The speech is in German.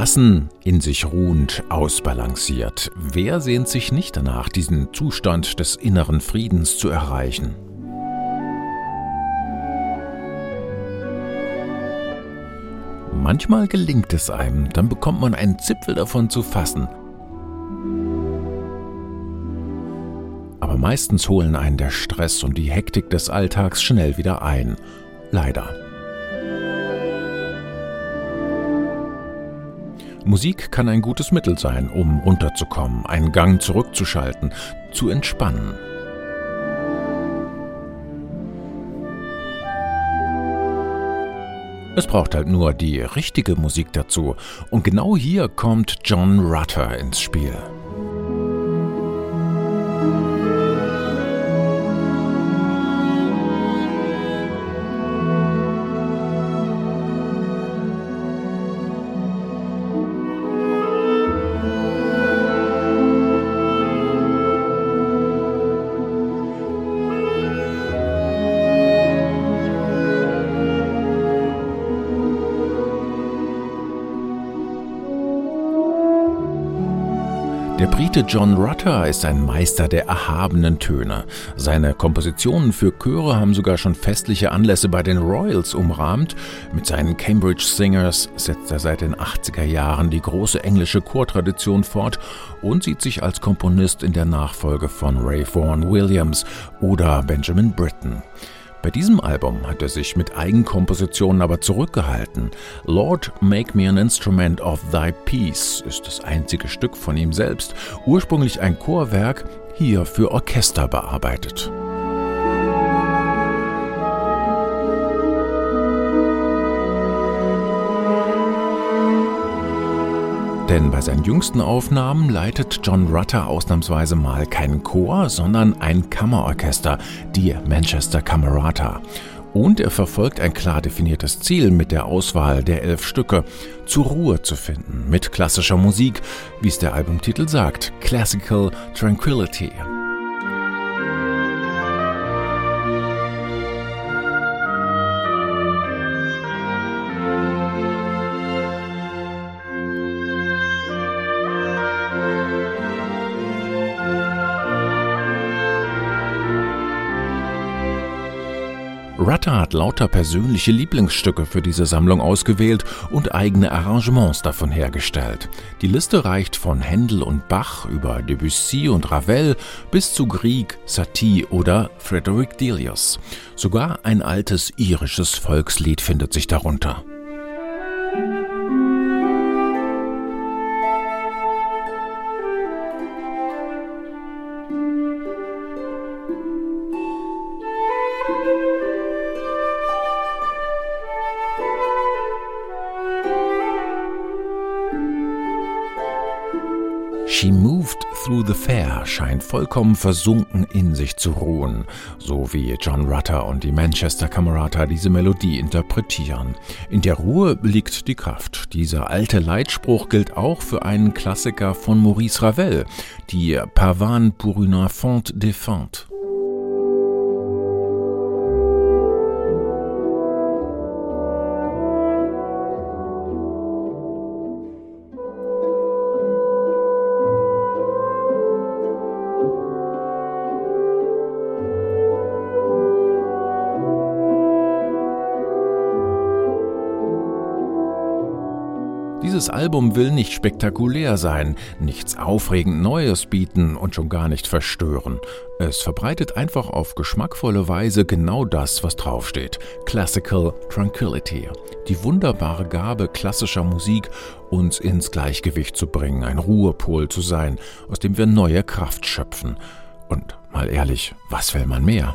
Gelassen, in sich ruhend, ausbalanciert. Wer sehnt sich nicht danach, diesen Zustand des inneren Friedens zu erreichen? Manchmal gelingt es einem, dann bekommt man einen Zipfel davon zu fassen. Aber meistens holen einen der Stress und die Hektik des Alltags schnell wieder ein. Leider. Musik kann ein gutes Mittel sein, um runterzukommen, einen Gang zurückzuschalten, zu entspannen. Es braucht halt nur die richtige Musik dazu. Und genau hier kommt John Rutter ins Spiel. Der Brite John Rutter ist ein Meister der erhabenen Töne. Seine Kompositionen für Chöre haben sogar schon festliche Anlässe bei den Royals umrahmt. Mit seinen Cambridge Singers setzt er seit den 80er Jahren die große englische Chortradition fort und sieht sich als Komponist in der Nachfolge von Ray Vaughan Williams oder Benjamin Britten. Bei diesem Album hat er sich mit Eigenkompositionen aber zurückgehalten. Lord, Make Me an Instrument of Thy Peace ist das einzige Stück von ihm selbst, ursprünglich ein Chorwerk, hier für Orchester bearbeitet. Denn bei seinen jüngsten Aufnahmen leitet John Rutter ausnahmsweise mal keinen Chor, sondern ein Kammerorchester, die Manchester Camerata. Und er verfolgt ein klar definiertes Ziel mit der Auswahl der elf Stücke, zur Ruhe zu finden, mit klassischer Musik, wie es der Albumtitel sagt, Classical Tranquility. Rutter hat lauter persönliche Lieblingsstücke für diese Sammlung ausgewählt und eigene Arrangements davon hergestellt. Die Liste reicht von Händel und Bach über Debussy und Ravel bis zu Grieg, Satie oder Frederick Delius. Sogar ein altes irisches Volkslied findet sich darunter. She Moved Through the Fair scheint vollkommen versunken in sich zu ruhen, so wie John Rutter und die Manchester Camerata diese Melodie interpretieren. In der Ruhe liegt die Kraft. Dieser alte Leitspruch gilt auch für einen Klassiker von Maurice Ravel, die Pavane pour une enfant défunte. Dieses Album will nicht spektakulär sein, nichts aufregend Neues bieten und schon gar nicht verstören. Es verbreitet einfach auf geschmackvolle Weise genau das, was draufsteht. Classical Tranquility. Die wunderbare Gabe klassischer Musik, uns ins Gleichgewicht zu bringen, ein Ruhepol zu sein, aus dem wir neue Kraft schöpfen. Und mal ehrlich, was will man mehr?